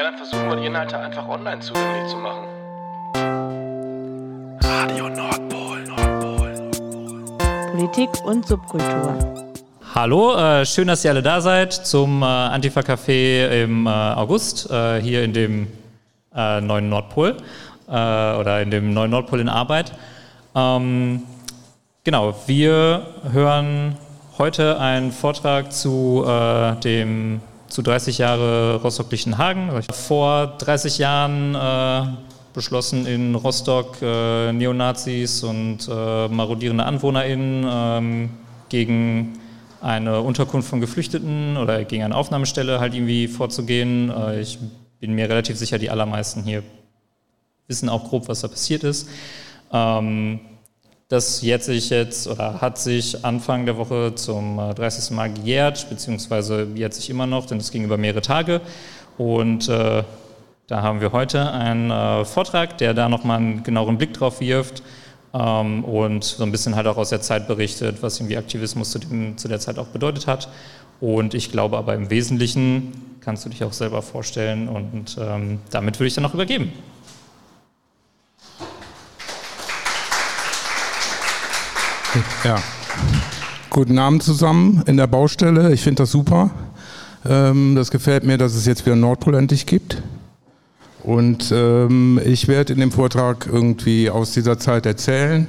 Naja, dann versuchen wir die Inhalte einfach online zugänglich zu machen. Radio Nordpol, Nordpol, Nordpol. Politik und Subkultur. Hallo, äh, schön, dass ihr alle da seid zum äh, Antifa-Café im äh, August, äh, hier in dem äh, neuen Nordpol äh, oder in dem neuen Nordpol in Arbeit. Ähm, genau, wir hören heute einen Vortrag zu dem zu 30 Jahre Rostock-Lichtenhagen. Vor 30 Jahren äh, beschlossen in Rostock äh, Neonazis und äh, marodierende AnwohnerInnen ähm, gegen eine Unterkunft von Geflüchteten oder gegen eine Aufnahmestelle halt irgendwie vorzugehen. Äh, ich bin mir relativ sicher, die allermeisten hier wissen auch grob, was da passiert ist. Ähm, das jetzt sich jetzt oder hat sich Anfang der Woche zum 30. Äh, Mal gejährt, beziehungsweise jährt sich immer noch, denn es ging über mehrere Tage. Und äh, da haben wir heute einen äh, Vortrag, der da nochmal einen genaueren Blick drauf wirft ähm, und so ein bisschen halt auch aus der Zeit berichtet, was irgendwie Aktivismus zu, dem, zu der Zeit auch bedeutet hat. Und ich glaube aber im Wesentlichen kannst du dich auch selber vorstellen und ähm, damit würde ich dann noch übergeben. Ja. Guten Abend zusammen in der Baustelle. Ich finde das super. Ähm, das gefällt mir, dass es jetzt wieder Nordpol endlich gibt. Und ähm, ich werde in dem Vortrag irgendwie aus dieser Zeit erzählen.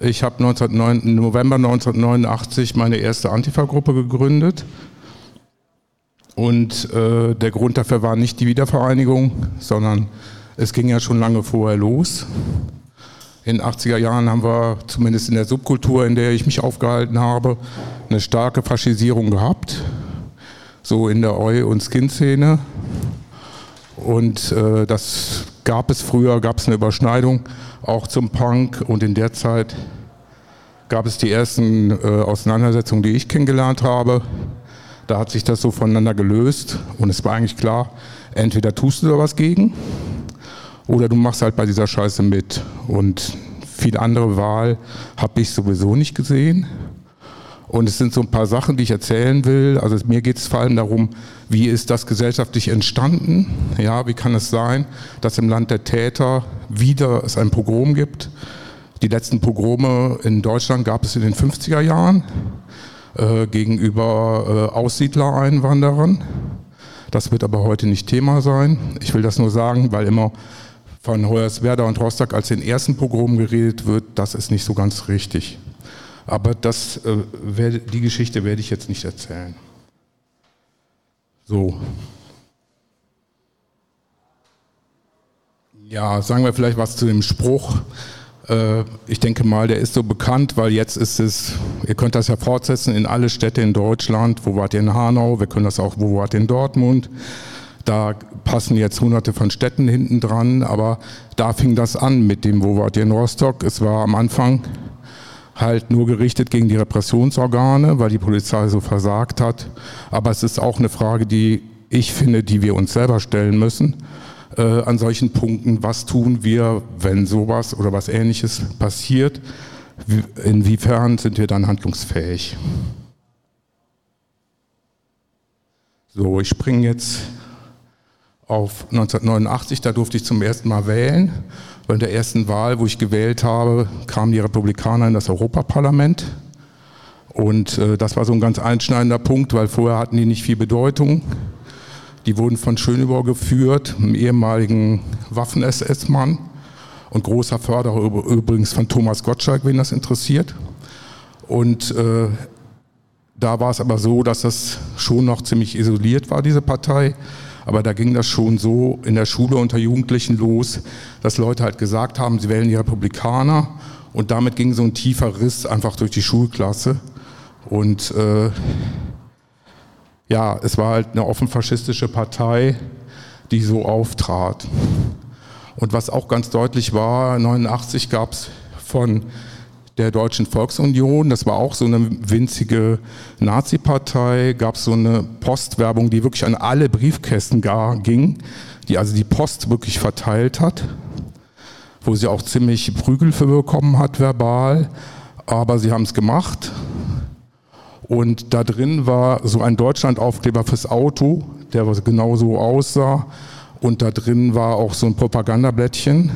Ich habe November 1989 meine erste Antifa-Gruppe gegründet. Und äh, der Grund dafür war nicht die Wiedervereinigung, sondern es ging ja schon lange vorher los. In den 80er Jahren haben wir zumindest in der Subkultur, in der ich mich aufgehalten habe, eine starke Faschisierung gehabt. So in der Eu- und Skin-Szene. Und äh, das gab es früher, gab es eine Überschneidung auch zum Punk. Und in der Zeit gab es die ersten äh, Auseinandersetzungen, die ich kennengelernt habe. Da hat sich das so voneinander gelöst. Und es war eigentlich klar, entweder tust du da was gegen oder du machst halt bei dieser Scheiße mit. Und viel andere Wahl habe ich sowieso nicht gesehen. Und es sind so ein paar Sachen, die ich erzählen will. Also mir geht es vor allem darum, wie ist das gesellschaftlich entstanden? Ja, wie kann es sein, dass im Land der Täter wieder es ein Pogrom gibt? Die letzten Pogrome in Deutschland gab es in den 50er Jahren äh, gegenüber äh, Aussiedler-Einwanderern. Das wird aber heute nicht Thema sein. Ich will das nur sagen, weil immer von Hoyerswerda und Rostock als den ersten Pogrom geredet wird, das ist nicht so ganz richtig. Aber das, äh, werde, die Geschichte werde ich jetzt nicht erzählen. So. Ja, sagen wir vielleicht was zu dem Spruch. Äh, ich denke mal, der ist so bekannt, weil jetzt ist es, ihr könnt das ja fortsetzen in alle Städte in Deutschland. Wo wart ihr in Hanau? Wir können das auch, wo wart ihr in Dortmund? Da passen jetzt hunderte von Städten hinten dran, aber da fing das an mit dem Wo wart ihr in Rostock? Es war am Anfang halt nur gerichtet gegen die Repressionsorgane, weil die Polizei so versagt hat. Aber es ist auch eine Frage, die ich finde, die wir uns selber stellen müssen. Äh, an solchen Punkten, was tun wir, wenn sowas oder was ähnliches passiert? Inwiefern sind wir dann handlungsfähig? So, ich springe jetzt auf 1989, da durfte ich zum ersten Mal wählen. Bei der ersten Wahl, wo ich gewählt habe, kamen die Republikaner in das Europaparlament. Und äh, das war so ein ganz einschneidender Punkt, weil vorher hatten die nicht viel Bedeutung. Die wurden von Schönüber geführt, einem ehemaligen Waffen-SS-Mann und großer Förderer übrigens von Thomas Gottschalk, wen das interessiert. Und äh, da war es aber so, dass das schon noch ziemlich isoliert war, diese Partei. Aber da ging das schon so in der Schule unter Jugendlichen los, dass Leute halt gesagt haben, sie wählen die Republikaner. Und damit ging so ein tiefer Riss einfach durch die Schulklasse. Und äh, ja, es war halt eine offen faschistische Partei, die so auftrat. Und was auch ganz deutlich war, 1989 gab es von der Deutschen Volksunion, das war auch so eine winzige Nazi-Partei, gab es so eine Postwerbung, die wirklich an alle Briefkästen gar ging, die also die Post wirklich verteilt hat, wo sie auch ziemlich Prügel für bekommen hat, verbal, aber sie haben es gemacht. Und da drin war so ein Deutschlandaufkleber fürs Auto, der genauso aussah. Und da drin war auch so ein Propagandablättchen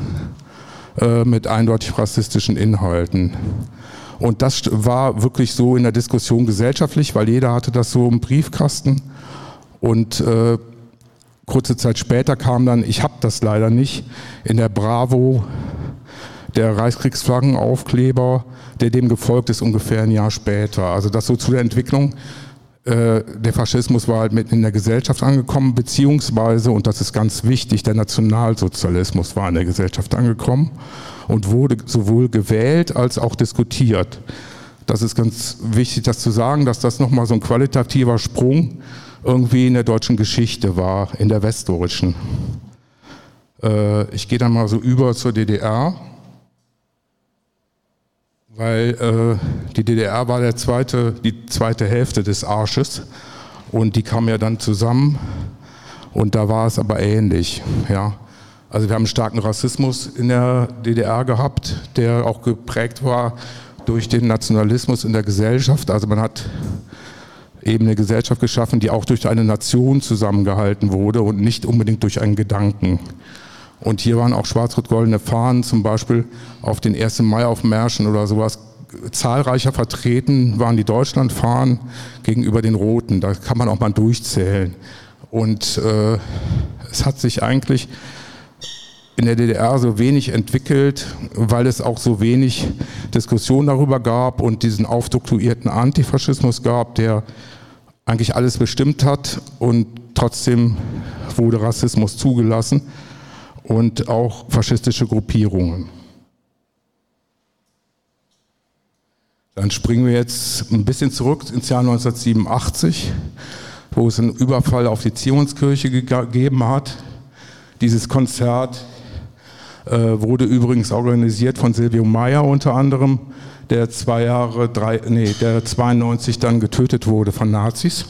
äh, mit eindeutig rassistischen Inhalten. Und das war wirklich so in der Diskussion gesellschaftlich, weil jeder hatte das so im Briefkasten. Und äh, kurze Zeit später kam dann, ich habe das leider nicht, in der Bravo der Reichskriegsflaggenaufkleber, der dem gefolgt ist ungefähr ein Jahr später. Also das so zu der Entwicklung. Äh, der Faschismus war halt mitten in der Gesellschaft angekommen, beziehungsweise, und das ist ganz wichtig, der Nationalsozialismus war in der Gesellschaft angekommen und wurde sowohl gewählt als auch diskutiert. Das ist ganz wichtig, das zu sagen, dass das nochmal so ein qualitativer Sprung irgendwie in der deutschen Geschichte war, in der westdeutschen. Äh, ich gehe dann mal so über zur DDR weil äh, die DDR war der zweite, die zweite Hälfte des Arsches und die kam ja dann zusammen und da war es aber ähnlich. Ja. Also wir haben einen starken Rassismus in der DDR gehabt, der auch geprägt war durch den Nationalismus in der Gesellschaft. Also man hat eben eine Gesellschaft geschaffen, die auch durch eine Nation zusammengehalten wurde und nicht unbedingt durch einen Gedanken. Und hier waren auch schwarz-rot-goldene Fahnen, zum Beispiel auf den 1. Mai auf Märschen oder sowas. Zahlreicher vertreten waren die Deutschlandfahnen gegenüber den roten. Da kann man auch mal durchzählen. Und äh, es hat sich eigentlich in der DDR so wenig entwickelt, weil es auch so wenig Diskussion darüber gab und diesen aufdoktuierten Antifaschismus gab, der eigentlich alles bestimmt hat und trotzdem wurde Rassismus zugelassen und auch faschistische Gruppierungen. Dann springen wir jetzt ein bisschen zurück ins Jahr 1987, wo es einen Überfall auf die Zionskirche gegeben hat. Dieses Konzert äh, wurde übrigens organisiert von Silvio Meyer unter anderem, der zwei Jahre, drei, nee, der 92 dann getötet wurde von Nazis,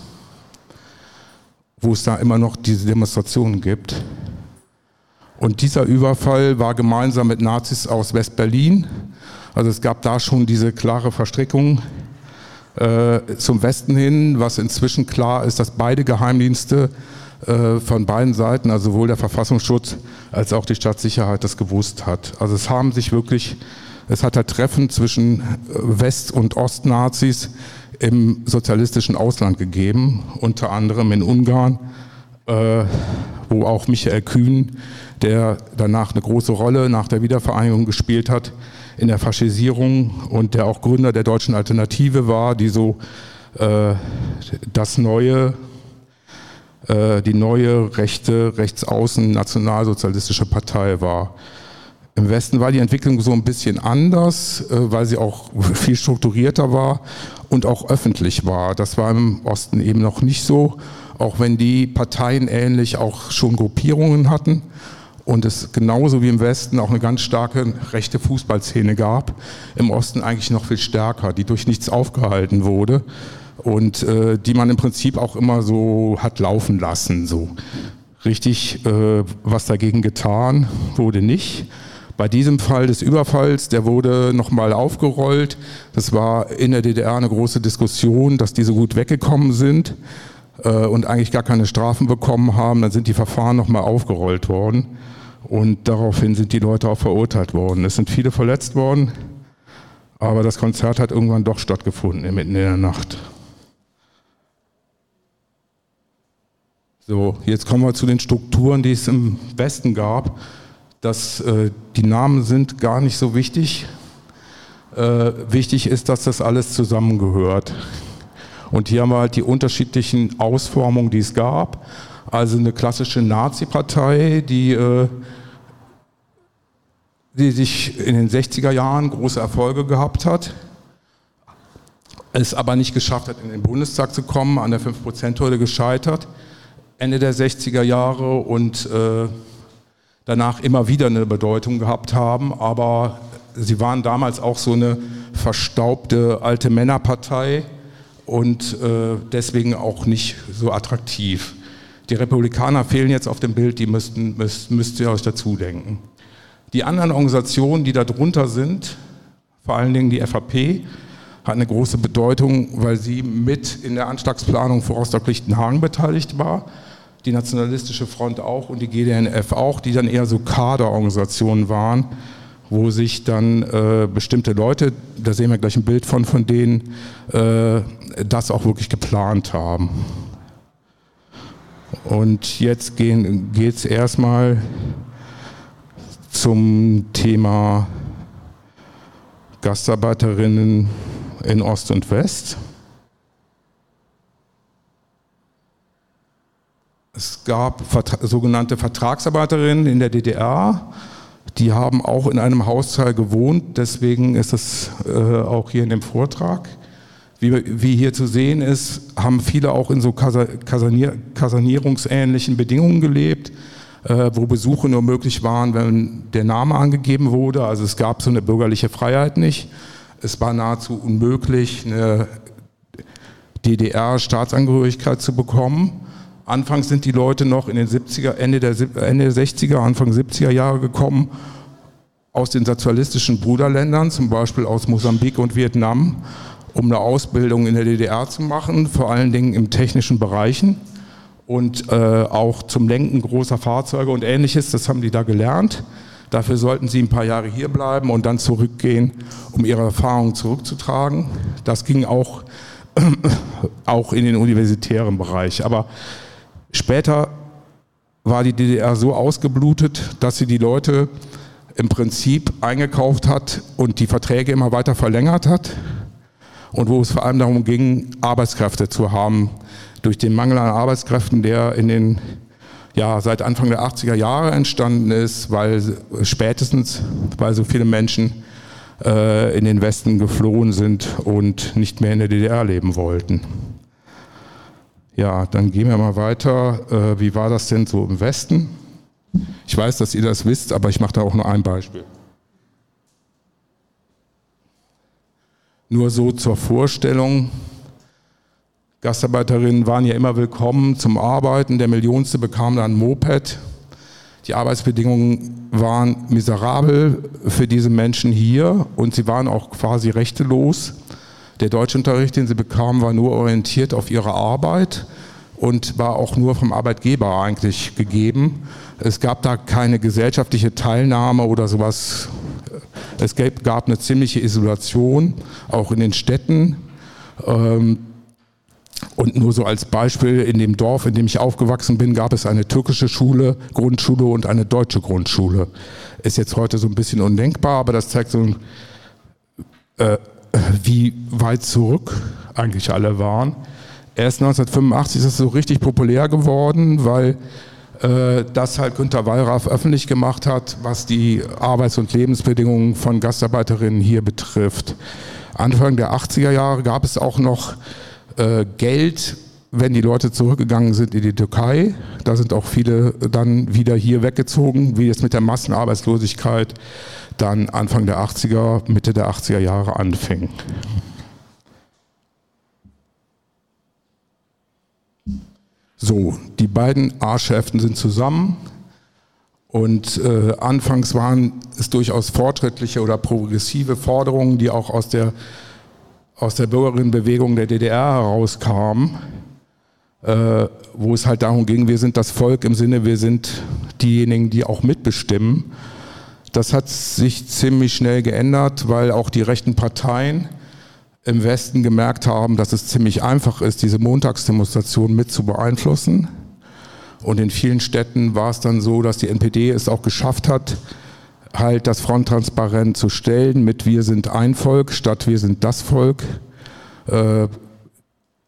wo es da immer noch diese Demonstrationen gibt. Und dieser Überfall war gemeinsam mit Nazis aus West-Berlin. Also es gab da schon diese klare Verstrickung äh, zum Westen hin, was inzwischen klar ist, dass beide Geheimdienste äh, von beiden Seiten, also sowohl der Verfassungsschutz als auch die Staatssicherheit, das gewusst hat. Also es haben sich wirklich, es hat ein Treffen zwischen äh, West- und Ostnazis im sozialistischen Ausland gegeben, unter anderem in Ungarn, äh, wo auch Michael Kühn der danach eine große Rolle nach der Wiedervereinigung gespielt hat in der Faschisierung und der auch Gründer der deutschen Alternative war, die so äh, das neue, äh, die neue rechte, rechtsaußen nationalsozialistische Partei war. Im Westen war die Entwicklung so ein bisschen anders, äh, weil sie auch viel strukturierter war und auch öffentlich war. Das war im Osten eben noch nicht so, auch wenn die Parteien ähnlich auch schon Gruppierungen hatten und es genauso wie im Westen auch eine ganz starke rechte Fußballszene gab, im Osten eigentlich noch viel stärker, die durch nichts aufgehalten wurde und äh, die man im Prinzip auch immer so hat laufen lassen. So richtig äh, was dagegen getan wurde nicht. Bei diesem Fall des Überfalls, der wurde nochmal aufgerollt. Das war in der DDR eine große Diskussion, dass die so gut weggekommen sind und eigentlich gar keine Strafen bekommen haben. Dann sind die Verfahren nochmal aufgerollt worden. Und daraufhin sind die Leute auch verurteilt worden. Es sind viele verletzt worden, aber das Konzert hat irgendwann doch stattgefunden, mitten in der Nacht. So, jetzt kommen wir zu den Strukturen, die es im Westen gab. Das, äh, die Namen sind gar nicht so wichtig. Äh, wichtig ist, dass das alles zusammengehört. Und hier haben wir halt die unterschiedlichen Ausformungen, die es gab. Also eine klassische Nazi-Partei, die äh, die sich in den 60er Jahren große Erfolge gehabt hat, es aber nicht geschafft hat, in den Bundestag zu kommen, an der 5%-Hürde gescheitert, Ende der 60er Jahre und äh, danach immer wieder eine Bedeutung gehabt haben, aber sie waren damals auch so eine verstaubte alte Männerpartei und äh, deswegen auch nicht so attraktiv. Die Republikaner fehlen jetzt auf dem Bild, die müssten, müsst, müsst ihr euch dazu denken. Die anderen Organisationen, die darunter sind, vor allen Dingen die FAP, hat eine große Bedeutung, weil sie mit in der Anschlagsplanung vor Rostock-Lichtenhagen beteiligt war. die Nationalistische Front auch und die GDNF auch, die dann eher so Kaderorganisationen waren, wo sich dann äh, bestimmte Leute, da sehen wir gleich ein Bild von, von denen, äh, das auch wirklich geplant haben. Und jetzt geht es erstmal zum Thema Gastarbeiterinnen in Ost und West. Es gab sogenannte Vertragsarbeiterinnen in der DDR, die haben auch in einem Hausteil gewohnt, deswegen ist es äh, auch hier in dem Vortrag. Wie, wie, hier zu sehen ist, haben viele auch in so Kasanier, Kasanierungsähnlichen Bedingungen gelebt, äh, wo Besuche nur möglich waren, wenn der Name angegeben wurde. Also es gab so eine bürgerliche Freiheit nicht. Es war nahezu unmöglich, eine DDR-Staatsangehörigkeit zu bekommen. Anfangs sind die Leute noch in den 70er, Ende der, Ende der 60er, Anfang 70er Jahre gekommen aus den sozialistischen Bruderländern, zum Beispiel aus Mosambik und Vietnam, um eine Ausbildung in der DDR zu machen, vor allen Dingen im technischen Bereichen und äh, auch zum Lenken großer Fahrzeuge und ähnliches. Das haben die da gelernt. Dafür sollten sie ein paar Jahre hier bleiben und dann zurückgehen, um ihre Erfahrungen zurückzutragen. Das ging auch, auch in den universitären Bereich. Aber Später war die DDR so ausgeblutet, dass sie die Leute im Prinzip eingekauft hat und die Verträge immer weiter verlängert hat. Und wo es vor allem darum ging, Arbeitskräfte zu haben. Durch den Mangel an Arbeitskräften, der in den, ja, seit Anfang der 80er Jahre entstanden ist, weil spätestens, weil so viele Menschen äh, in den Westen geflohen sind und nicht mehr in der DDR leben wollten. Ja, dann gehen wir mal weiter. Äh, wie war das denn so im Westen? Ich weiß, dass ihr das wisst, aber ich mache da auch nur ein Beispiel. Nur so zur Vorstellung. Gastarbeiterinnen waren ja immer willkommen zum Arbeiten. Der Millionste bekam dann ein Moped. Die Arbeitsbedingungen waren miserabel für diese Menschen hier und sie waren auch quasi rechtelos. Der Deutschunterricht, den sie bekamen, war nur orientiert auf ihre Arbeit und war auch nur vom Arbeitgeber eigentlich gegeben. Es gab da keine gesellschaftliche Teilnahme oder sowas. Es gab eine ziemliche Isolation, auch in den Städten. Ähm, und nur so als Beispiel, in dem Dorf, in dem ich aufgewachsen bin, gab es eine türkische Schule, Grundschule und eine deutsche Grundschule. Ist jetzt heute so ein bisschen undenkbar, aber das zeigt so ein, äh, wie weit zurück eigentlich alle waren. Erst 1985 ist es so richtig populär geworden, weil äh, das halt Günter Wallraff öffentlich gemacht hat, was die Arbeits- und Lebensbedingungen von Gastarbeiterinnen hier betrifft. Anfang der 80er Jahre gab es auch noch äh, Geld, wenn die Leute zurückgegangen sind in die Türkei. Da sind auch viele dann wieder hier weggezogen, wie es mit der Massenarbeitslosigkeit dann Anfang der 80er, Mitte der 80er Jahre anfing. So, die beiden A-Schäften sind zusammen und äh, anfangs waren es durchaus fortschrittliche oder progressive Forderungen, die auch aus der, aus der Bürgerinnenbewegung der DDR herauskamen, äh, wo es halt darum ging, wir sind das Volk im Sinne, wir sind diejenigen, die auch mitbestimmen. Das hat sich ziemlich schnell geändert, weil auch die rechten Parteien im Westen gemerkt haben, dass es ziemlich einfach ist, diese Montagsdemonstration mit zu beeinflussen. Und in vielen Städten war es dann so, dass die NPD es auch geschafft hat, halt das Fronttransparent zu stellen mit Wir sind ein Volk statt Wir sind das Volk.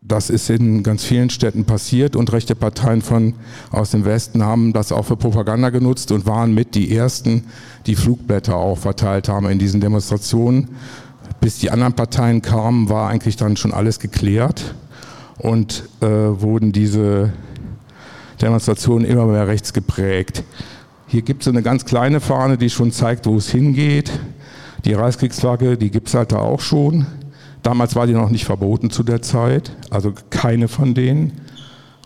Das ist in ganz vielen Städten passiert und rechte Parteien von aus dem Westen haben das auch für Propaganda genutzt und waren mit die ersten, die Flugblätter auch verteilt haben in diesen Demonstrationen. Bis die anderen Parteien kamen, war eigentlich dann schon alles geklärt und äh, wurden diese Demonstrationen immer mehr rechts geprägt. Hier gibt es eine ganz kleine Fahne, die schon zeigt, wo es hingeht. Die Reichskriegsflagge, die gibt es halt da auch schon. Damals war die noch nicht verboten zu der Zeit, also keine von denen.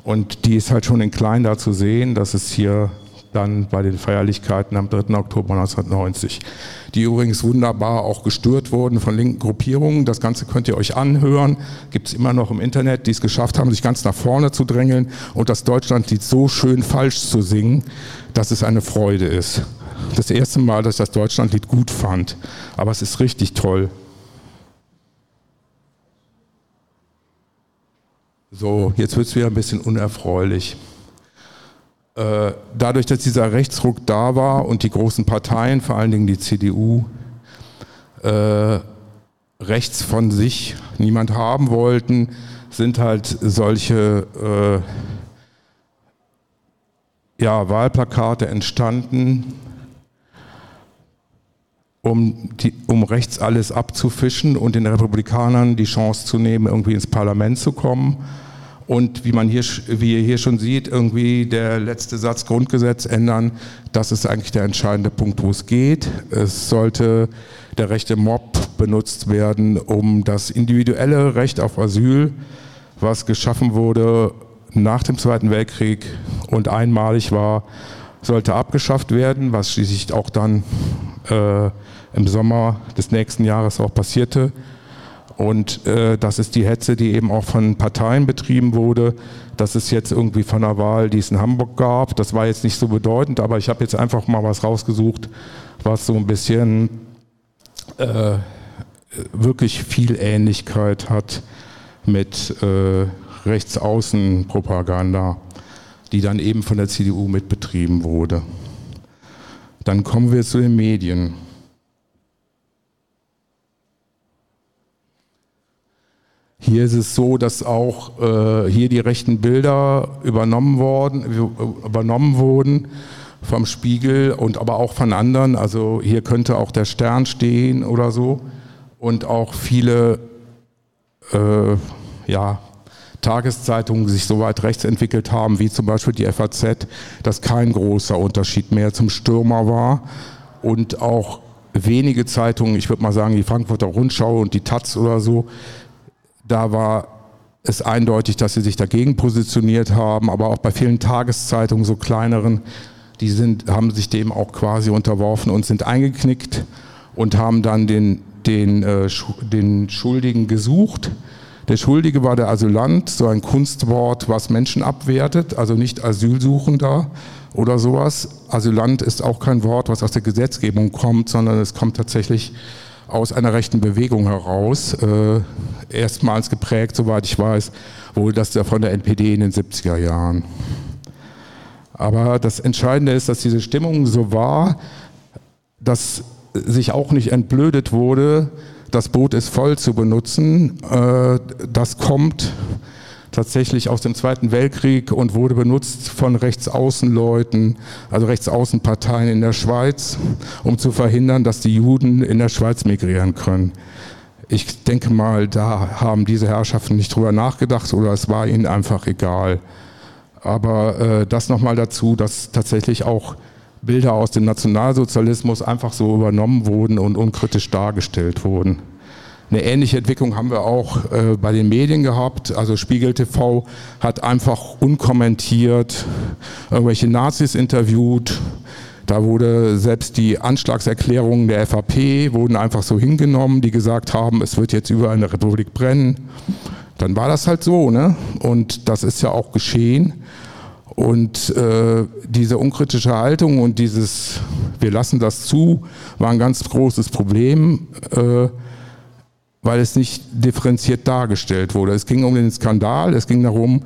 Und die ist halt schon in klein da zu sehen. Das ist hier dann bei den Feierlichkeiten am 3. Oktober 1990, die übrigens wunderbar auch gestört wurden von linken Gruppierungen. Das Ganze könnt ihr euch anhören, gibt es immer noch im Internet, die es geschafft haben, sich ganz nach vorne zu drängeln und das Deutschlandlied so schön falsch zu singen, dass es eine Freude ist. Das erste Mal, dass ich das Deutschlandlied gut fand, aber es ist richtig toll. So, jetzt wird es wieder ein bisschen unerfreulich. Äh, dadurch, dass dieser Rechtsruck da war und die großen Parteien, vor allen Dingen die CDU, äh, rechts von sich niemand haben wollten, sind halt solche äh, ja, Wahlplakate entstanden, um, die, um rechts alles abzufischen und den Republikanern die Chance zu nehmen, irgendwie ins Parlament zu kommen. Und wie man hier, wie ihr hier schon sieht, irgendwie der letzte Satz Grundgesetz ändern, das ist eigentlich der entscheidende Punkt, wo es geht. Es sollte der rechte Mob benutzt werden, um das individuelle Recht auf Asyl, was geschaffen wurde nach dem Zweiten Weltkrieg und einmalig war, sollte abgeschafft werden, was schließlich auch dann äh, im Sommer des nächsten Jahres auch passierte. Und äh, das ist die Hetze, die eben auch von Parteien betrieben wurde. Das ist jetzt irgendwie von der Wahl, die es in Hamburg gab. Das war jetzt nicht so bedeutend, aber ich habe jetzt einfach mal was rausgesucht, was so ein bisschen äh, wirklich viel Ähnlichkeit hat mit äh, Rechtsaußenpropaganda, die dann eben von der CDU mitbetrieben wurde. Dann kommen wir zu den Medien. Hier ist es so, dass auch äh, hier die rechten Bilder übernommen, worden, übernommen wurden vom Spiegel und aber auch von anderen. Also hier könnte auch der Stern stehen oder so. Und auch viele äh, ja, Tageszeitungen sich so weit rechts entwickelt haben, wie zum Beispiel die FAZ, dass kein großer Unterschied mehr zum Stürmer war. Und auch wenige Zeitungen, ich würde mal sagen die Frankfurter Rundschau und die Taz oder so, da war es eindeutig, dass sie sich dagegen positioniert haben, aber auch bei vielen Tageszeitungen, so kleineren, die sind, haben sich dem auch quasi unterworfen und sind eingeknickt und haben dann den, den, äh, den Schuldigen gesucht. Der Schuldige war der Asylant, so ein Kunstwort, was Menschen abwertet, also nicht Asylsuchender oder sowas. Asylant ist auch kein Wort, was aus der Gesetzgebung kommt, sondern es kommt tatsächlich aus einer rechten Bewegung heraus, äh, erstmals geprägt, soweit ich weiß, wohl das von der NPD in den 70er Jahren. Aber das Entscheidende ist, dass diese Stimmung so war, dass sich auch nicht entblödet wurde, das Boot ist voll zu benutzen. Äh, das kommt tatsächlich aus dem Zweiten Weltkrieg und wurde benutzt von Rechtsaußenleuten, also Rechtsaußenparteien in der Schweiz, um zu verhindern, dass die Juden in der Schweiz migrieren können. Ich denke mal, da haben diese Herrschaften nicht drüber nachgedacht oder es war ihnen einfach egal. Aber äh, das nochmal dazu, dass tatsächlich auch Bilder aus dem Nationalsozialismus einfach so übernommen wurden und unkritisch dargestellt wurden. Eine ähnliche Entwicklung haben wir auch äh, bei den Medien gehabt. Also Spiegel TV hat einfach unkommentiert irgendwelche Nazis interviewt. Da wurde selbst die Anschlagserklärungen der FAP wurden einfach so hingenommen, die gesagt haben, es wird jetzt über eine Republik brennen. Dann war das halt so, ne? Und das ist ja auch geschehen. Und äh, diese unkritische Haltung und dieses, wir lassen das zu, war ein ganz großes Problem. Äh, weil es nicht differenziert dargestellt wurde. Es ging um den Skandal, es ging darum,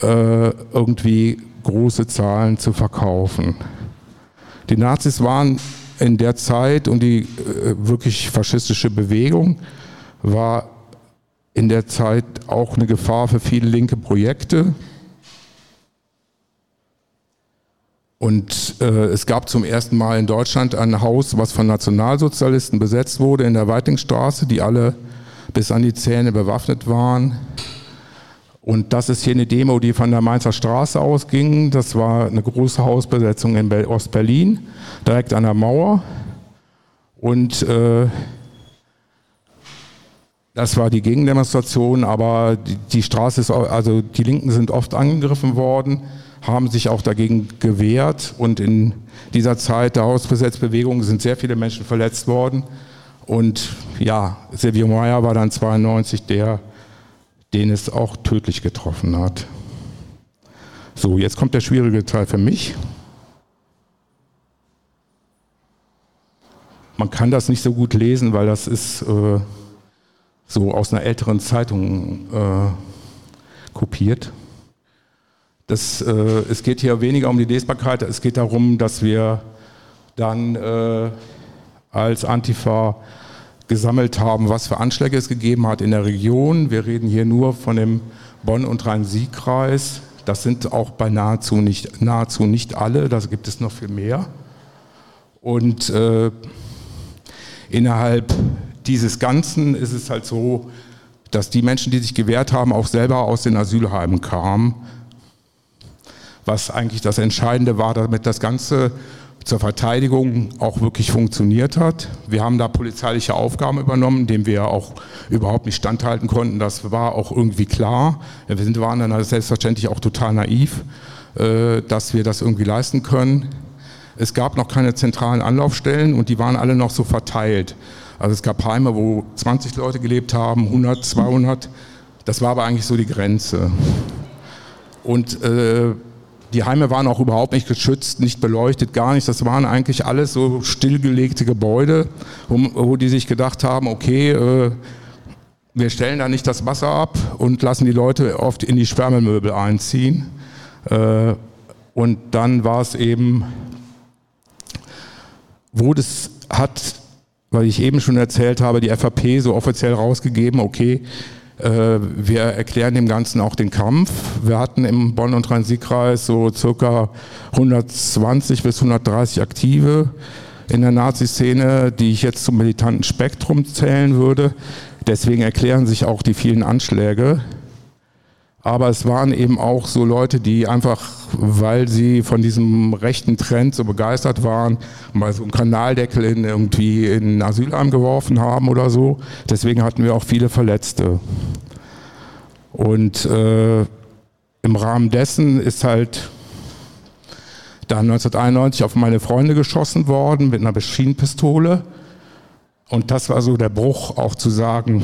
äh, irgendwie große Zahlen zu verkaufen. Die Nazis waren in der Zeit und die äh, wirklich faschistische Bewegung war in der Zeit auch eine Gefahr für viele linke Projekte. Und äh, es gab zum ersten Mal in Deutschland ein Haus, was von Nationalsozialisten besetzt wurde in der Weitingstraße, die alle bis an die Zähne bewaffnet waren. Und das ist hier eine Demo, die von der Mainzer Straße ausging. Das war eine große Hausbesetzung in Ostberlin, direkt an der Mauer. Und äh, das war die Gegendemonstration, aber die, die Straße ist, also die Linken sind oft angegriffen worden haben sich auch dagegen gewehrt und in dieser Zeit der Hausbesetzbewegung sind sehr viele Menschen verletzt worden. Und ja, Silvio Meyer war dann 92 der, den es auch tödlich getroffen hat. So, jetzt kommt der schwierige Teil für mich. Man kann das nicht so gut lesen, weil das ist äh, so aus einer älteren Zeitung äh, kopiert. Das, äh, es geht hier weniger um die Lesbarkeit, es geht darum, dass wir dann äh, als Antifa gesammelt haben, was für Anschläge es gegeben hat in der Region. Wir reden hier nur von dem Bonn- und Rhein-Sieg-Kreis. Das sind auch bei nahezu nicht, nahezu nicht alle, da gibt es noch viel mehr. Und äh, innerhalb dieses Ganzen ist es halt so, dass die Menschen, die sich gewehrt haben, auch selber aus den Asylheimen kamen. Was eigentlich das Entscheidende war, damit das Ganze zur Verteidigung auch wirklich funktioniert hat. Wir haben da polizeiliche Aufgaben übernommen, denen wir auch überhaupt nicht standhalten konnten. Das war auch irgendwie klar. Wir waren dann selbstverständlich auch total naiv, äh, dass wir das irgendwie leisten können. Es gab noch keine zentralen Anlaufstellen und die waren alle noch so verteilt. Also es gab Heime, wo 20 Leute gelebt haben, 100, 200. Das war aber eigentlich so die Grenze. Und äh, die Heime waren auch überhaupt nicht geschützt, nicht beleuchtet, gar nicht. Das waren eigentlich alles so stillgelegte Gebäude, wo, wo die sich gedacht haben, okay, äh, wir stellen da nicht das Wasser ab und lassen die Leute oft in die Sperrmüllmöbel einziehen. Äh, und dann war es eben, wo das hat weil ich eben schon erzählt habe, die FAP so offiziell rausgegeben, okay, wir erklären dem Ganzen auch den Kampf. Wir hatten im Bonn- und Rhein-Sieg-Kreis so circa 120 bis 130 Aktive in der Nazi-Szene, die ich jetzt zum militanten Spektrum zählen würde. Deswegen erklären sich auch die vielen Anschläge. Aber es waren eben auch so Leute, die einfach, weil sie von diesem rechten Trend so begeistert waren, mal so einen Kanaldeckel in irgendwie in ein Asylheim geworfen haben oder so. Deswegen hatten wir auch viele Verletzte. Und äh, im Rahmen dessen ist halt dann 1991 auf meine Freunde geschossen worden mit einer Maschinenpistole. Und das war so der Bruch, auch zu sagen,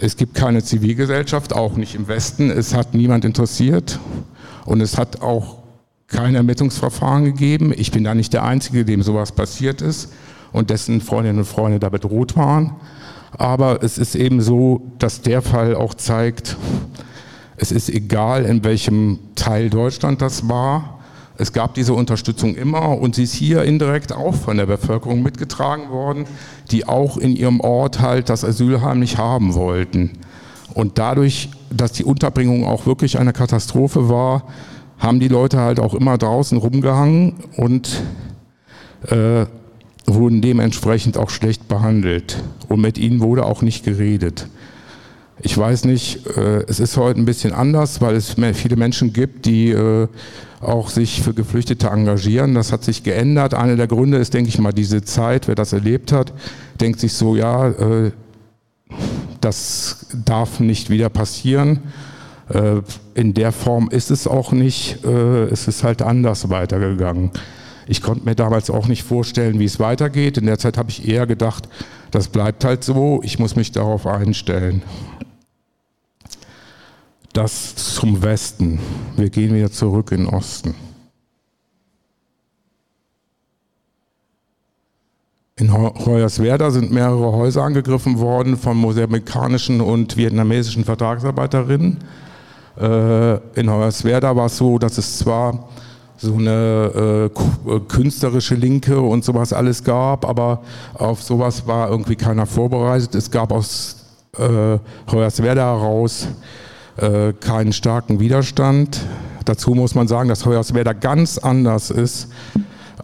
es gibt keine Zivilgesellschaft, auch nicht im Westen. Es hat niemand interessiert und es hat auch kein Ermittlungsverfahren gegeben. Ich bin da nicht der Einzige, dem sowas passiert ist und dessen Freundinnen und Freunde da bedroht waren. Aber es ist eben so, dass der Fall auch zeigt, es ist egal, in welchem Teil Deutschland das war. Es gab diese Unterstützung immer und sie ist hier indirekt auch von der Bevölkerung mitgetragen worden, die auch in ihrem Ort halt das Asylheim nicht haben wollten. Und dadurch, dass die Unterbringung auch wirklich eine Katastrophe war, haben die Leute halt auch immer draußen rumgehangen und äh, wurden dementsprechend auch schlecht behandelt. Und mit ihnen wurde auch nicht geredet. Ich weiß nicht, äh, es ist heute ein bisschen anders, weil es viele Menschen gibt, die äh, auch sich für Geflüchtete engagieren. Das hat sich geändert. Einer der Gründe ist, denke ich mal, diese Zeit. Wer das erlebt hat, denkt sich so, ja, äh, das darf nicht wieder passieren. In der Form ist es auch nicht. Es ist halt anders weitergegangen. Ich konnte mir damals auch nicht vorstellen, wie es weitergeht. In der Zeit habe ich eher gedacht, das bleibt halt so. Ich muss mich darauf einstellen das zum Westen. Wir gehen wieder zurück in den Osten. In Hoyerswerda sind mehrere Häuser angegriffen worden von mosambikanischen und vietnamesischen Vertragsarbeiterinnen. Äh, in Hoyerswerda war es so, dass es zwar so eine äh, äh, künstlerische Linke und sowas alles gab, aber auf sowas war irgendwie keiner vorbereitet. Es gab aus Hoyerswerda heraus äh, keinen starken Widerstand. Dazu muss man sagen, dass Hoyerswerda ganz anders ist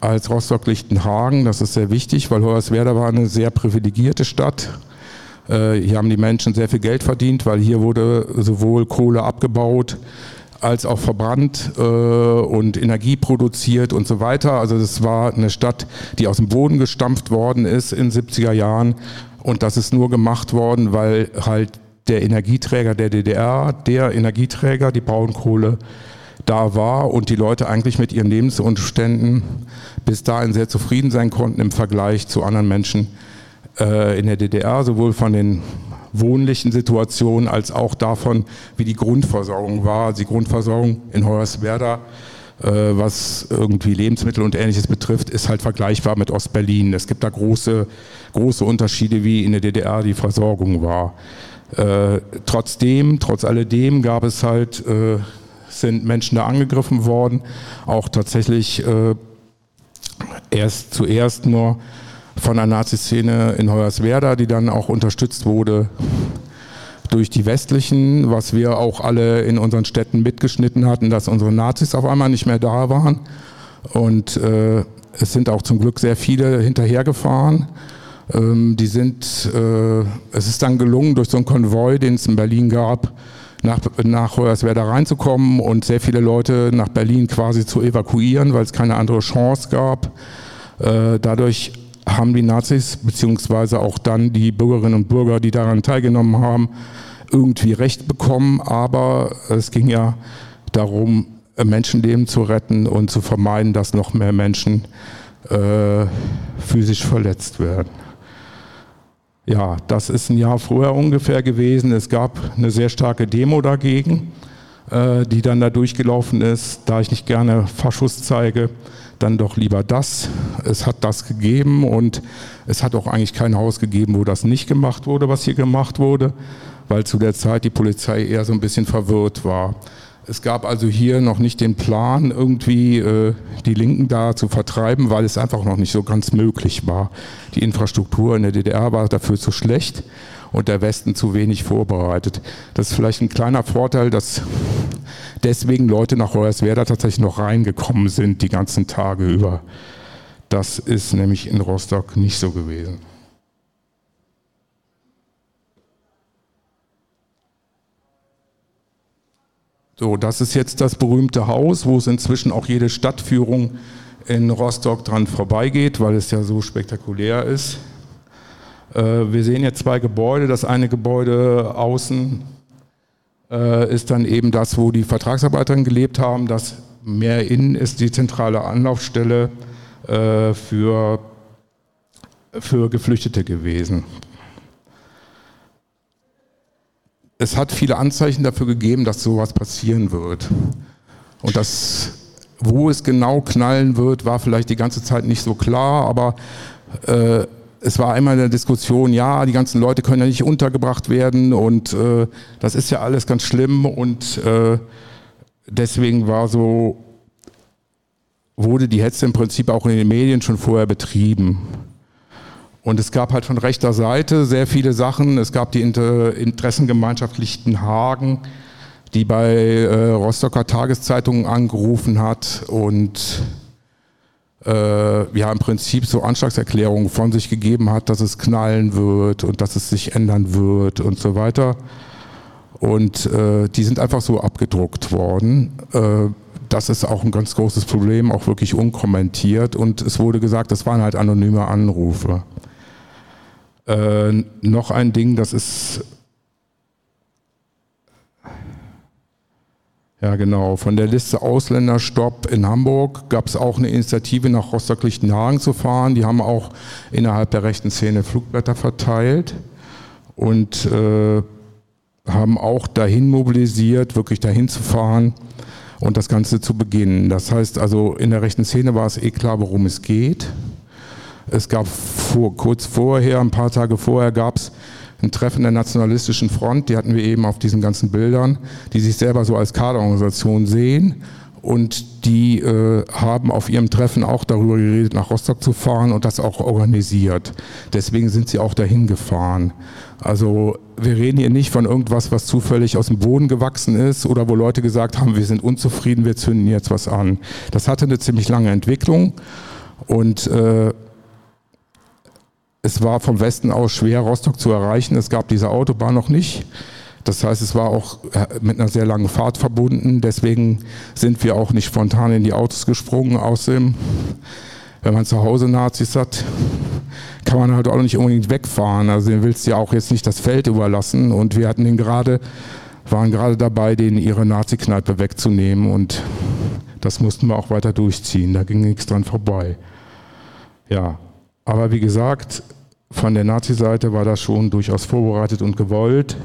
als Rostock-Lichtenhagen. Das ist sehr wichtig, weil Hoyerswerda war eine sehr privilegierte Stadt. Äh, hier haben die Menschen sehr viel Geld verdient, weil hier wurde sowohl Kohle abgebaut als auch verbrannt äh, und Energie produziert und so weiter. Also das war eine Stadt, die aus dem Boden gestampft worden ist in 70er Jahren. Und das ist nur gemacht worden, weil halt der Energieträger der DDR, der Energieträger, die Braunkohle, da war und die Leute eigentlich mit ihren Lebensumständen bis dahin sehr zufrieden sein konnten im Vergleich zu anderen Menschen äh, in der DDR, sowohl von den wohnlichen Situationen als auch davon, wie die Grundversorgung war. Die Grundversorgung in Hoyerswerda, äh, was irgendwie Lebensmittel und ähnliches betrifft, ist halt vergleichbar mit Ostberlin. Es gibt da große, große Unterschiede, wie in der DDR die Versorgung war. Äh, trotzdem, trotz alledem gab es halt äh, sind Menschen da angegriffen worden, auch tatsächlich äh, erst zuerst nur von der Nazi-Szene in Hoyerswerda, die dann auch unterstützt wurde durch die westlichen, was wir auch alle in unseren Städten mitgeschnitten hatten, dass unsere Nazis auf einmal nicht mehr da waren. Und äh, es sind auch zum Glück sehr viele hinterhergefahren. Ähm, die sind, äh, es ist dann gelungen, durch so einen Konvoi, den es in Berlin gab, nach, nach Hoyerswerda reinzukommen und sehr viele Leute nach Berlin quasi zu evakuieren, weil es keine andere Chance gab. Äh, dadurch haben die Nazis, beziehungsweise auch dann die Bürgerinnen und Bürger, die daran teilgenommen haben, irgendwie Recht bekommen. Aber es ging ja darum, Menschenleben zu retten und zu vermeiden, dass noch mehr Menschen äh, physisch verletzt werden. Ja, das ist ein Jahr vorher ungefähr gewesen. Es gab eine sehr starke Demo dagegen, äh, die dann da durchgelaufen ist. Da ich nicht gerne Faschus zeige, dann doch lieber das. Es hat das gegeben und es hat auch eigentlich kein Haus gegeben, wo das nicht gemacht wurde, was hier gemacht wurde, weil zu der Zeit die Polizei eher so ein bisschen verwirrt war. Es gab also hier noch nicht den Plan, irgendwie äh, die Linken da zu vertreiben, weil es einfach noch nicht so ganz möglich war. Die Infrastruktur in der DDR war dafür zu schlecht und der Westen zu wenig vorbereitet. Das ist vielleicht ein kleiner Vorteil, dass deswegen Leute nach Hoyerswerda tatsächlich noch reingekommen sind die ganzen Tage über. Das ist nämlich in Rostock nicht so gewesen. So, das ist jetzt das berühmte Haus, wo es inzwischen auch jede Stadtführung in Rostock dran vorbeigeht, weil es ja so spektakulär ist. Äh, wir sehen jetzt zwei Gebäude. Das eine Gebäude außen äh, ist dann eben das, wo die Vertragsarbeiterinnen gelebt haben. Das mehr innen ist die zentrale Anlaufstelle äh, für, für Geflüchtete gewesen. Es hat viele Anzeichen dafür gegeben, dass sowas passieren wird. Und das, wo es genau knallen wird, war vielleicht die ganze Zeit nicht so klar, aber äh, es war einmal eine Diskussion, ja, die ganzen Leute können ja nicht untergebracht werden und äh, das ist ja alles ganz schlimm und äh, deswegen war so, wurde die Hetze im Prinzip auch in den Medien schon vorher betrieben. Und es gab halt von rechter Seite sehr viele Sachen. Es gab die Interessengemeinschaft Lichtenhagen, die bei äh, Rostocker Tageszeitungen angerufen hat und äh, ja im Prinzip so Anschlagserklärungen von sich gegeben hat, dass es knallen wird und dass es sich ändern wird und so weiter. Und äh, die sind einfach so abgedruckt worden. Äh, das ist auch ein ganz großes Problem, auch wirklich unkommentiert. Und es wurde gesagt, das waren halt anonyme Anrufe. Äh, noch ein Ding, das ist Ja, genau. Von der Liste Ausländerstopp in Hamburg gab es auch eine Initiative, nach Rostock-Lichtenhagen zu fahren. Die haben auch innerhalb der rechten Szene Flugblätter verteilt und äh, haben auch dahin mobilisiert, wirklich dahin zu fahren und das Ganze zu beginnen. Das heißt also, in der rechten Szene war es eh klar, worum es geht. Es gab vor, kurz vorher, ein paar Tage vorher, gab es ein Treffen der Nationalistischen Front, die hatten wir eben auf diesen ganzen Bildern, die sich selber so als Kaderorganisation sehen und die äh, haben auf ihrem Treffen auch darüber geredet, nach Rostock zu fahren und das auch organisiert. Deswegen sind sie auch dahin gefahren. Also wir reden hier nicht von irgendwas, was zufällig aus dem Boden gewachsen ist oder wo Leute gesagt haben, wir sind unzufrieden, wir zünden jetzt was an. Das hatte eine ziemlich lange Entwicklung und äh, es war vom Westen aus schwer, Rostock zu erreichen. Es gab diese Autobahn noch nicht. Das heißt, es war auch äh, mit einer sehr langen Fahrt verbunden. Deswegen sind wir auch nicht spontan in die Autos gesprungen. Außerdem, wenn man zu Hause Nazis hat, kann man halt auch nicht unbedingt wegfahren. Also den willst du ja auch jetzt nicht das Feld überlassen. Und wir hatten ihn gerade waren gerade dabei, denen ihre Nazi-Kneipe wegzunehmen und das mussten wir auch weiter durchziehen. Da ging nichts dran vorbei. Ja, aber wie gesagt, von der Nazi-Seite war das schon durchaus vorbereitet und gewollt.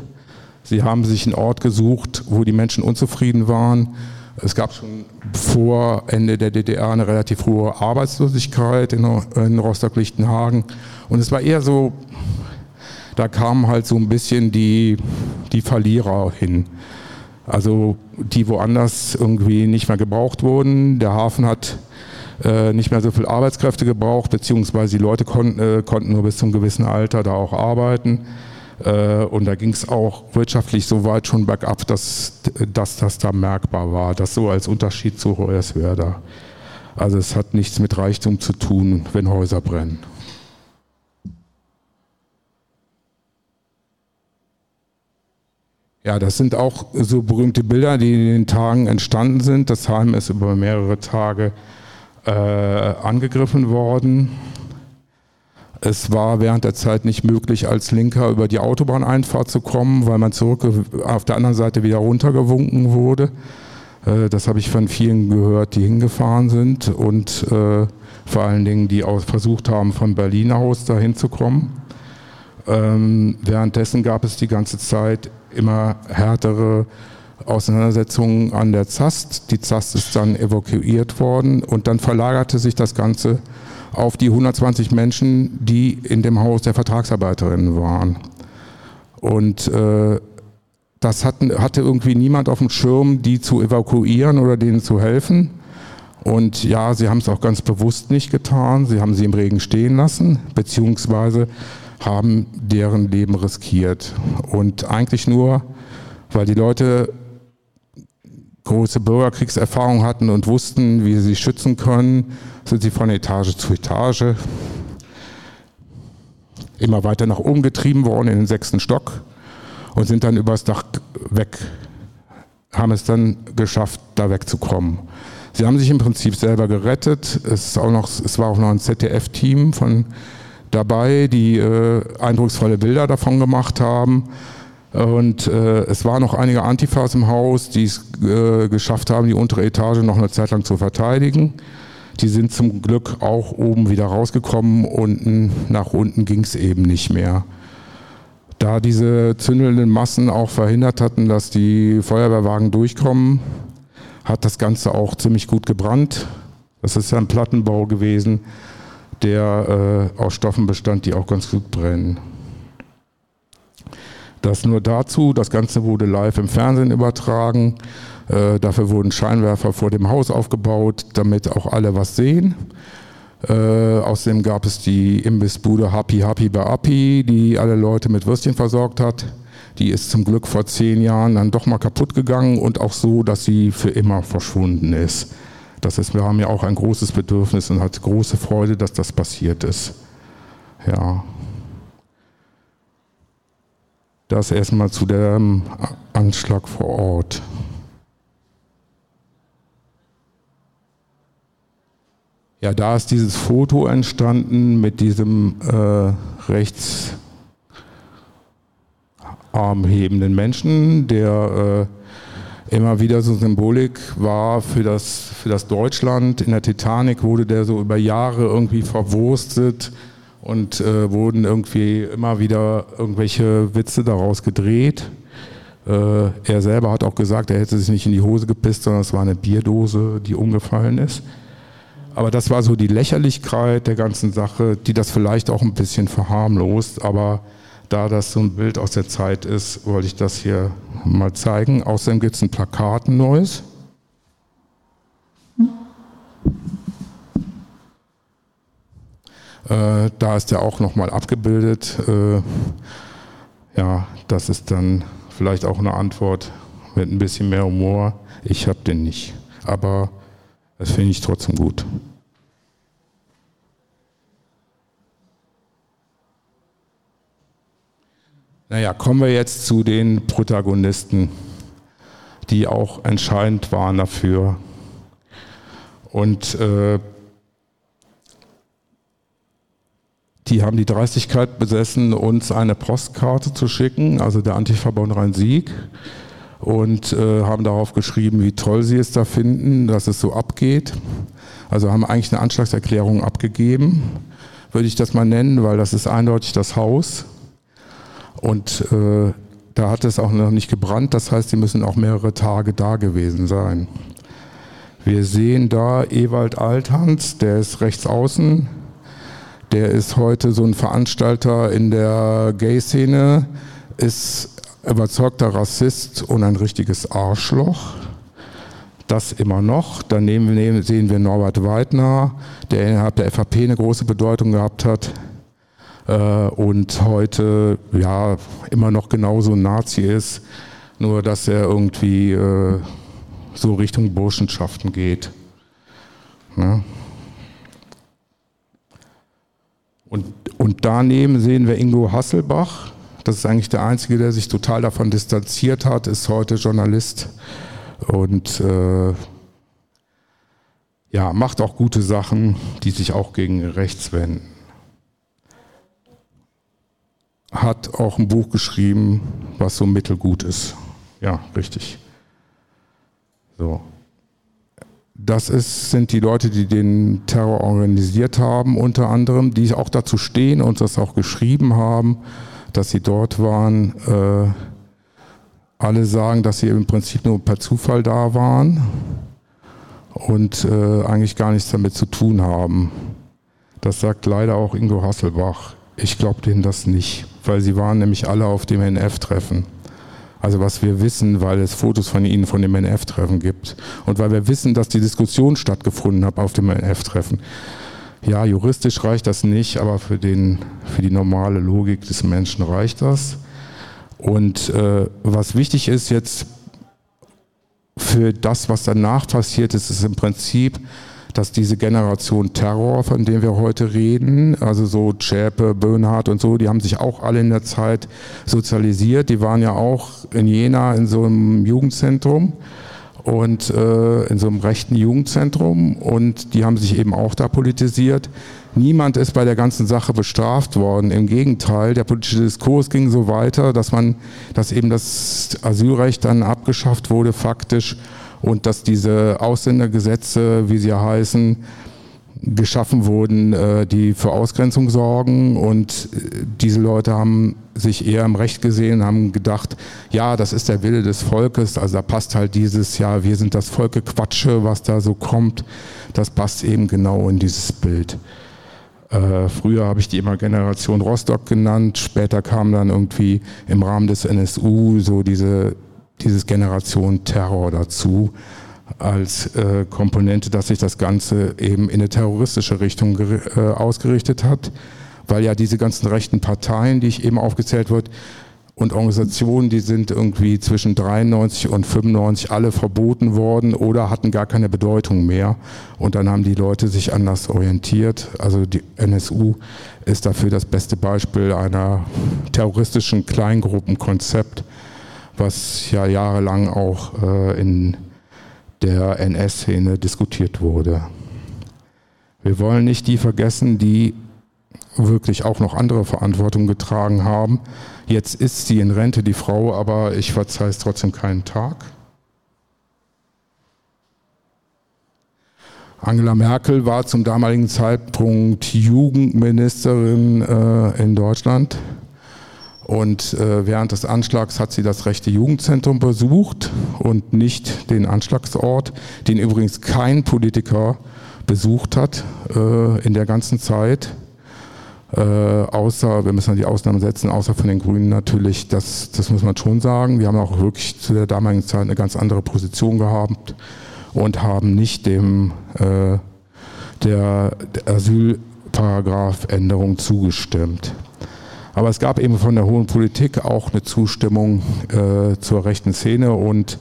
Sie haben sich einen Ort gesucht, wo die Menschen unzufrieden waren. Es gab schon vor Ende der DDR eine relativ hohe Arbeitslosigkeit in, in Rostock-Lichtenhagen. Und es war eher so, da kamen halt so ein bisschen die, die Verlierer hin. Also die woanders irgendwie nicht mehr gebraucht wurden. Der Hafen hat äh, nicht mehr so viel Arbeitskräfte gebraucht, beziehungsweise die Leute kon äh, konnten nur bis zum gewissen Alter da auch arbeiten. Äh, und da ging es auch wirtschaftlich so weit schon bergab, dass, dass das da merkbar war. Das so als Unterschied zu Hoyerswerda. Also es hat nichts mit Reichtum zu tun, wenn Häuser brennen. Ja, das sind auch so berühmte Bilder, die in den Tagen entstanden sind. Das Heim ist über mehrere Tage äh, angegriffen worden. Es war während der Zeit nicht möglich, als Linker über die Autobahneinfahrt zu kommen, weil man zurück auf der anderen Seite wieder runtergewunken wurde. Äh, das habe ich von vielen gehört, die hingefahren sind und äh, vor allen Dingen, die auch versucht haben, von Berlin aus dahin zu kommen. Ähm, währenddessen gab es die ganze Zeit immer härtere Auseinandersetzungen an der ZAST. Die ZAST ist dann evakuiert worden und dann verlagerte sich das Ganze auf die 120 Menschen, die in dem Haus der Vertragsarbeiterinnen waren. Und äh, das hatten, hatte irgendwie niemand auf dem Schirm, die zu evakuieren oder denen zu helfen. Und ja, sie haben es auch ganz bewusst nicht getan. Sie haben sie im Regen stehen lassen, beziehungsweise haben deren Leben riskiert. Und eigentlich nur, weil die Leute große Bürgerkriegserfahrung hatten und wussten, wie sie sich schützen können, sind sie von Etage zu Etage immer weiter nach oben getrieben worden in den sechsten Stock und sind dann übers Dach weg, haben es dann geschafft, da wegzukommen. Sie haben sich im Prinzip selber gerettet. Es, auch noch, es war auch noch ein ZDF-Team von dabei, die äh, eindrucksvolle Bilder davon gemacht haben. Und äh, es waren noch einige Antifas im Haus, die es äh, geschafft haben, die untere Etage noch eine Zeit lang zu verteidigen. Die sind zum Glück auch oben wieder rausgekommen. Unten, nach unten ging es eben nicht mehr. Da diese zündelnden Massen auch verhindert hatten, dass die Feuerwehrwagen durchkommen, hat das Ganze auch ziemlich gut gebrannt. Das ist ein Plattenbau gewesen der äh, aus Stoffen bestand, die auch ganz gut brennen. Das nur dazu, das Ganze wurde live im Fernsehen übertragen. Äh, dafür wurden Scheinwerfer vor dem Haus aufgebaut, damit auch alle was sehen. Äh, außerdem gab es die Imbissbude Happy Happy bei Appi, die alle Leute mit Würstchen versorgt hat. Die ist zum Glück vor zehn Jahren dann doch mal kaputt gegangen und auch so, dass sie für immer verschwunden ist. Das ist, wir haben ja auch ein großes Bedürfnis und hat große Freude, dass das passiert ist. Ja. Das erstmal zu dem Anschlag vor Ort. Ja, da ist dieses Foto entstanden mit diesem äh, rechtsarmhebenden Menschen, der äh, immer wieder so Symbolik war für das, für das Deutschland. In der Titanic wurde der so über Jahre irgendwie verwurstet und äh, wurden irgendwie immer wieder irgendwelche Witze daraus gedreht. Äh, er selber hat auch gesagt, er hätte sich nicht in die Hose gepisst, sondern es war eine Bierdose, die umgefallen ist. Aber das war so die Lächerlichkeit der ganzen Sache, die das vielleicht auch ein bisschen verharmlost, aber da das so ein Bild aus der Zeit ist, wollte ich das hier mal zeigen. Außerdem gibt es ein Plakat, ein neues. Äh, da ist er auch nochmal abgebildet. Äh, ja, das ist dann vielleicht auch eine Antwort mit ein bisschen mehr Humor. Ich habe den nicht, aber das finde ich trotzdem gut. Naja, kommen wir jetzt zu den Protagonisten, die auch entscheidend waren dafür. Und äh, die haben die Dreistigkeit besessen, uns eine Postkarte zu schicken, also der Antifa Bonn Rhein-Sieg. und äh, haben darauf geschrieben, wie toll sie es da finden, dass es so abgeht. Also haben eigentlich eine Anschlagserklärung abgegeben, würde ich das mal nennen, weil das ist eindeutig das Haus. Und äh, da hat es auch noch nicht gebrannt, das heißt, sie müssen auch mehrere Tage da gewesen sein. Wir sehen da Ewald Althans, der ist rechts außen, der ist heute so ein Veranstalter in der Gay-Szene, ist überzeugter Rassist und ein richtiges Arschloch. Das immer noch. Daneben sehen wir Norbert Weidner, der innerhalb der FAP eine große Bedeutung gehabt hat äh, und heute ja immer noch genauso ein Nazi ist, nur dass er irgendwie äh, so Richtung Burschenschaften geht. Ja. Und, und daneben sehen wir Ingo Hasselbach. Das ist eigentlich der Einzige, der sich total davon distanziert hat, ist heute Journalist und äh, ja, macht auch gute Sachen, die sich auch gegen rechts wenden. Hat auch ein Buch geschrieben, was so mittelgut ist. Ja, richtig. So. Das ist, sind die Leute, die den Terror organisiert haben, unter anderem, die auch dazu stehen und das auch geschrieben haben, dass sie dort waren. Äh, alle sagen, dass sie im Prinzip nur per Zufall da waren und äh, eigentlich gar nichts damit zu tun haben. Das sagt leider auch Ingo Hasselbach. Ich glaube denen das nicht, weil sie waren nämlich alle auf dem NF-Treffen. Also was wir wissen, weil es Fotos von ihnen von dem NF-Treffen gibt und weil wir wissen, dass die Diskussion stattgefunden hat auf dem NF-Treffen. Ja, juristisch reicht das nicht, aber für, den, für die normale Logik des Menschen reicht das. Und äh, was wichtig ist jetzt für das, was danach passiert ist, ist im Prinzip, dass diese Generation Terror, von der wir heute reden, also so Zschäpe, Böhnhardt und so, die haben sich auch alle in der Zeit sozialisiert. Die waren ja auch in Jena in so einem Jugendzentrum und äh, in so einem rechten Jugendzentrum und die haben sich eben auch da politisiert. Niemand ist bei der ganzen Sache bestraft worden. Im Gegenteil, der politische Diskurs ging so weiter, dass man, dass eben das Asylrecht dann abgeschafft wurde faktisch und dass diese Ausländergesetze, wie sie ja heißen, geschaffen wurden, äh, die für Ausgrenzung sorgen. Und äh, diese Leute haben sich eher im Recht gesehen, haben gedacht, ja, das ist der Wille des Volkes. Also da passt halt dieses, ja, wir sind das Volke Quatsche, was da so kommt. Das passt eben genau in dieses Bild. Äh, früher habe ich die immer Generation Rostock genannt. Später kam dann irgendwie im Rahmen des NSU so diese dieses Generation Terror dazu als äh, Komponente, dass sich das Ganze eben in eine terroristische Richtung äh, ausgerichtet hat, weil ja diese ganzen rechten Parteien, die ich eben aufgezählt wird, und Organisationen, die sind irgendwie zwischen 93 und 95 alle verboten worden oder hatten gar keine Bedeutung mehr. Und dann haben die Leute sich anders orientiert. Also die NSU ist dafür das beste Beispiel einer terroristischen Kleingruppenkonzept, was ja jahrelang auch äh, in der NS-Szene diskutiert wurde. Wir wollen nicht die vergessen, die wirklich auch noch andere Verantwortung getragen haben. Jetzt ist sie in Rente, die Frau, aber ich verzeihe es trotzdem keinen Tag. Angela Merkel war zum damaligen Zeitpunkt Jugendministerin äh, in Deutschland. Und äh, während des Anschlags hat sie das rechte Jugendzentrum besucht und nicht den Anschlagsort, den übrigens kein Politiker besucht hat äh, in der ganzen Zeit. Äh, außer, wir müssen die Ausnahmen setzen, außer von den Grünen natürlich, das, das muss man schon sagen. Wir haben auch wirklich zu der damaligen Zeit eine ganz andere Position gehabt und haben nicht dem äh, der, der Asylparagraph-Änderung zugestimmt. Aber es gab eben von der hohen Politik auch eine Zustimmung äh, zur rechten Szene und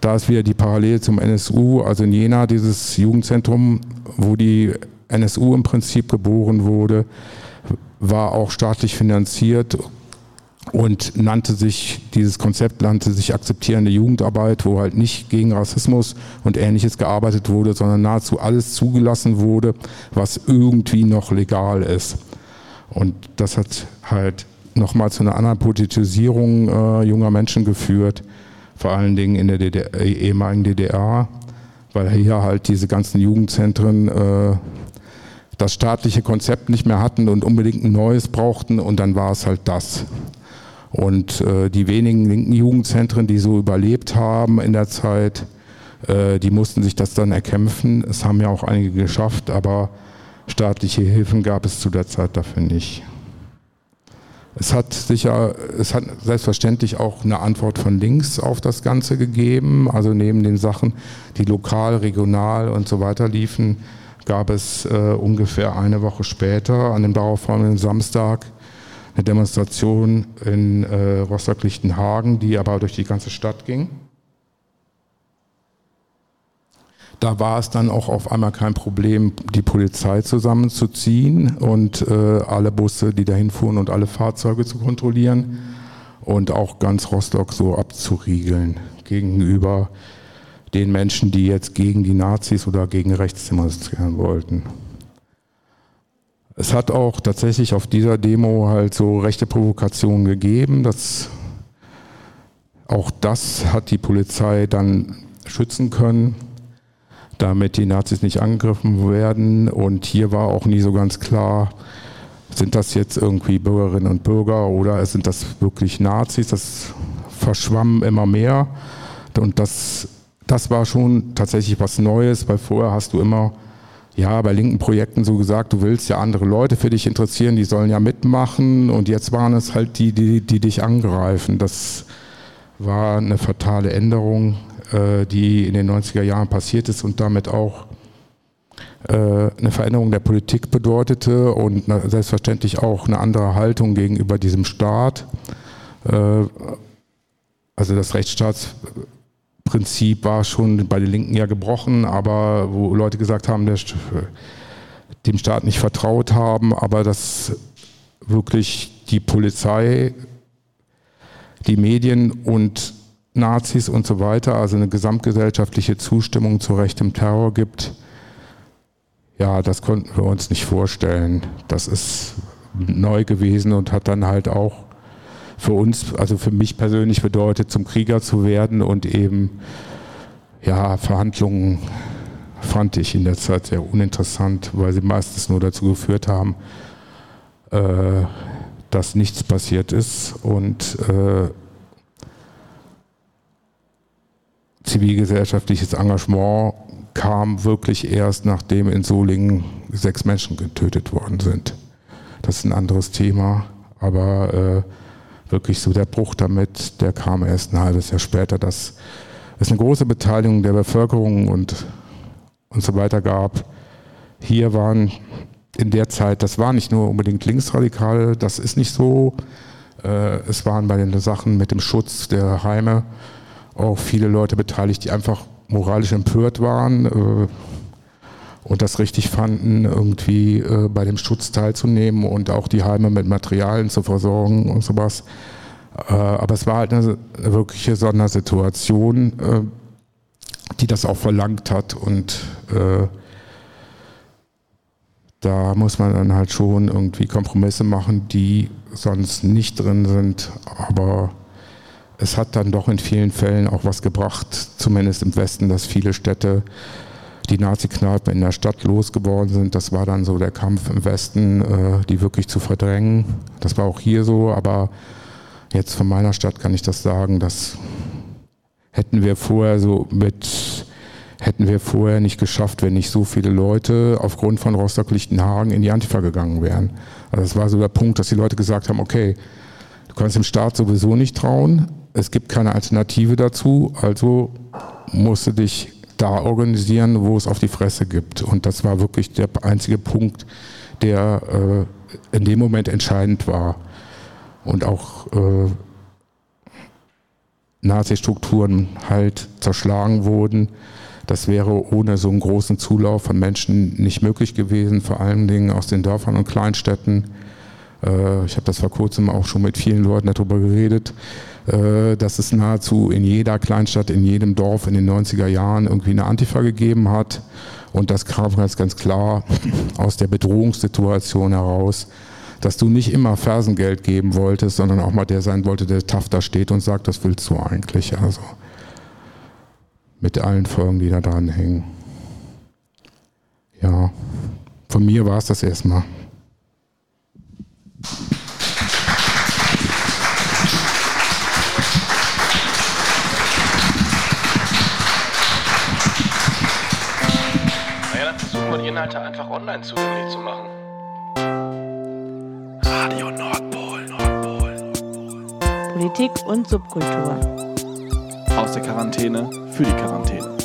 da ist wieder die Parallele zum NSU, also in Jena dieses Jugendzentrum, wo die NSU im Prinzip geboren wurde, war auch staatlich finanziert und nannte sich, dieses Konzept nannte sich akzeptierende Jugendarbeit, wo halt nicht gegen Rassismus und ähnliches gearbeitet wurde, sondern nahezu alles zugelassen wurde, was irgendwie noch legal ist. Und das hat halt nochmal zu einer anderen Politisierung äh, junger Menschen geführt, vor allen Dingen in der DDR, äh, ehemaligen DDR, weil hier halt diese ganzen Jugendzentren äh, das staatliche Konzept nicht mehr hatten und unbedingt ein neues brauchten und dann war es halt das. Und äh, die wenigen linken Jugendzentren, die so überlebt haben in der Zeit, äh, die mussten sich das dann erkämpfen. Es haben ja auch einige geschafft, aber staatliche Hilfen gab es zu der Zeit dafür nicht. Es hat sicher, es hat selbstverständlich auch eine Antwort von links auf das Ganze gegeben. Also neben den Sachen, die lokal, regional und so weiter liefen, gab es äh, ungefähr eine Woche später, an dem darauffolgenden Samstag, eine Demonstration in äh, Rostock-Lichtenhagen, die aber durch die ganze Stadt ging. Da war es dann auch auf einmal kein Problem, die Polizei zusammenzuziehen und äh, alle Busse, die dahin fuhren und alle Fahrzeuge zu kontrollieren und auch ganz Rostock so abzuriegeln gegenüber den Menschen, die jetzt gegen die Nazis oder gegen rechts demonstrieren wollten. Es hat auch tatsächlich auf dieser Demo halt so rechte Provokationen gegeben. Das, auch das hat die Polizei dann schützen können, damit die Nazis nicht angegriffen werden. Und hier war auch nie so ganz klar, sind das jetzt irgendwie Bürgerinnen und Bürger oder sind das wirklich Nazis? Das verschwamm immer mehr. Und das, das war schon tatsächlich was Neues, weil vorher hast du immer ja, bei linken Projekten so gesagt, du willst ja andere Leute für dich interessieren, die sollen ja mitmachen und jetzt waren es halt die, die, die dich angreifen. Das war eine fatale Änderung, die in den 90er Jahren passiert ist und damit auch äh, eine Veränderung der Politik bedeutete und selbstverständlich auch eine andere Haltung gegenüber diesem Staat. Äh, also das Rechtsstaats Prinzip war schon bei den Linken ja gebrochen, aber wo Leute gesagt haben, der, dem Staat nicht vertraut haben, aber dass wirklich die Polizei, die Medien und Nazis und so weiter, also eine gesamtgesellschaftliche Zustimmung zu rechtem Terror gibt, ja, das konnten wir uns nicht vorstellen. Das ist neu gewesen und hat dann halt auch für uns, also für mich persönlich bedeutet, zum Krieger zu werden und eben, ja, Verhandlungen fand ich in der Zeit sehr uninteressant, weil sie meistens nur dazu geführt haben, äh, dass nichts passiert ist und äh, zivilgesellschaftliches Engagement kam wirklich erst, nachdem in Solingen sechs Menschen getötet worden sind. Das ist ein anderes Thema, aber äh, wirklich so der Bruch damit, der kam erst ein halbes Jahr später, dass es eine große Beteiligung der Bevölkerung und, und so weiter gab. Hier waren in der Zeit, das war nicht nur unbedingt Linksradikale, das ist nicht so. Äh, es waren bei den Sachen mit dem Schutz der Heime auch viele Leute beteiligt, die einfach moralisch empört waren. Äh, und das richtig fanden, irgendwie äh, bei dem Schutz teilzunehmen und auch die Heime mit Materialien zu versorgen und sowas. Äh, aber es war halt eine, eine wirkliche Sondersituation, die das auch verlangt hat und da muss man dann halt schon irgendwie Kompromisse machen, die sonst nicht drin sind, aber es hat dann doch in vielen Fällen auch was gebracht, zumindest im Westen, dass viele Städte die Nazi-Kneipen in der Stadt losgeworden sind. Das war dann so der Kampf im Westen, äh, die wirklich zu verdrängen. Das war auch hier so, aber jetzt von meiner Stadt kann ich das sagen, das hätten wir vorher so mit, hätten wir vorher nicht geschafft, wenn nicht so viele Leute aufgrund von Rostock-Lichtenhagen in die Antifa gegangen wären. Also das war so der Punkt, dass die Leute gesagt haben, okay, du kannst dem Staat sowieso nicht trauen, es gibt keine Alternative dazu, also musst du dich da organisieren, wo es auf die Fresse gibt. Und das war wirklich der einzige Punkt, der äh, in dem Moment entscheidend war. Und auch äh, Nazi-Strukturen halt zerschlagen wurden. Das wäre ohne so einen großen Zulauf von Menschen nicht möglich gewesen, vor allen Dingen aus den Dörfern und Kleinstädten. Äh, ich habe das vor kurzem auch schon mit vielen Leuten darüber geredet dass es nahezu in jeder Kleinstadt, in jedem Dorf in den 90er Jahren irgendwie eine Antifa gegeben hat. Und das kam ganz, ganz klar aus der Bedrohungssituation heraus, dass du nicht immer Fersengeld geben wolltest, sondern auch mal der sein wollte, der tough da steht und sagt, das willst du eigentlich. Also mit allen Folgen, die da dran hängen. Ja, von mir war es das erstmal. Inhalte einfach online zugänglich zu machen. Radio Nordpol, Nordpol. Politik und Subkultur. Aus der Quarantäne für die Quarantäne.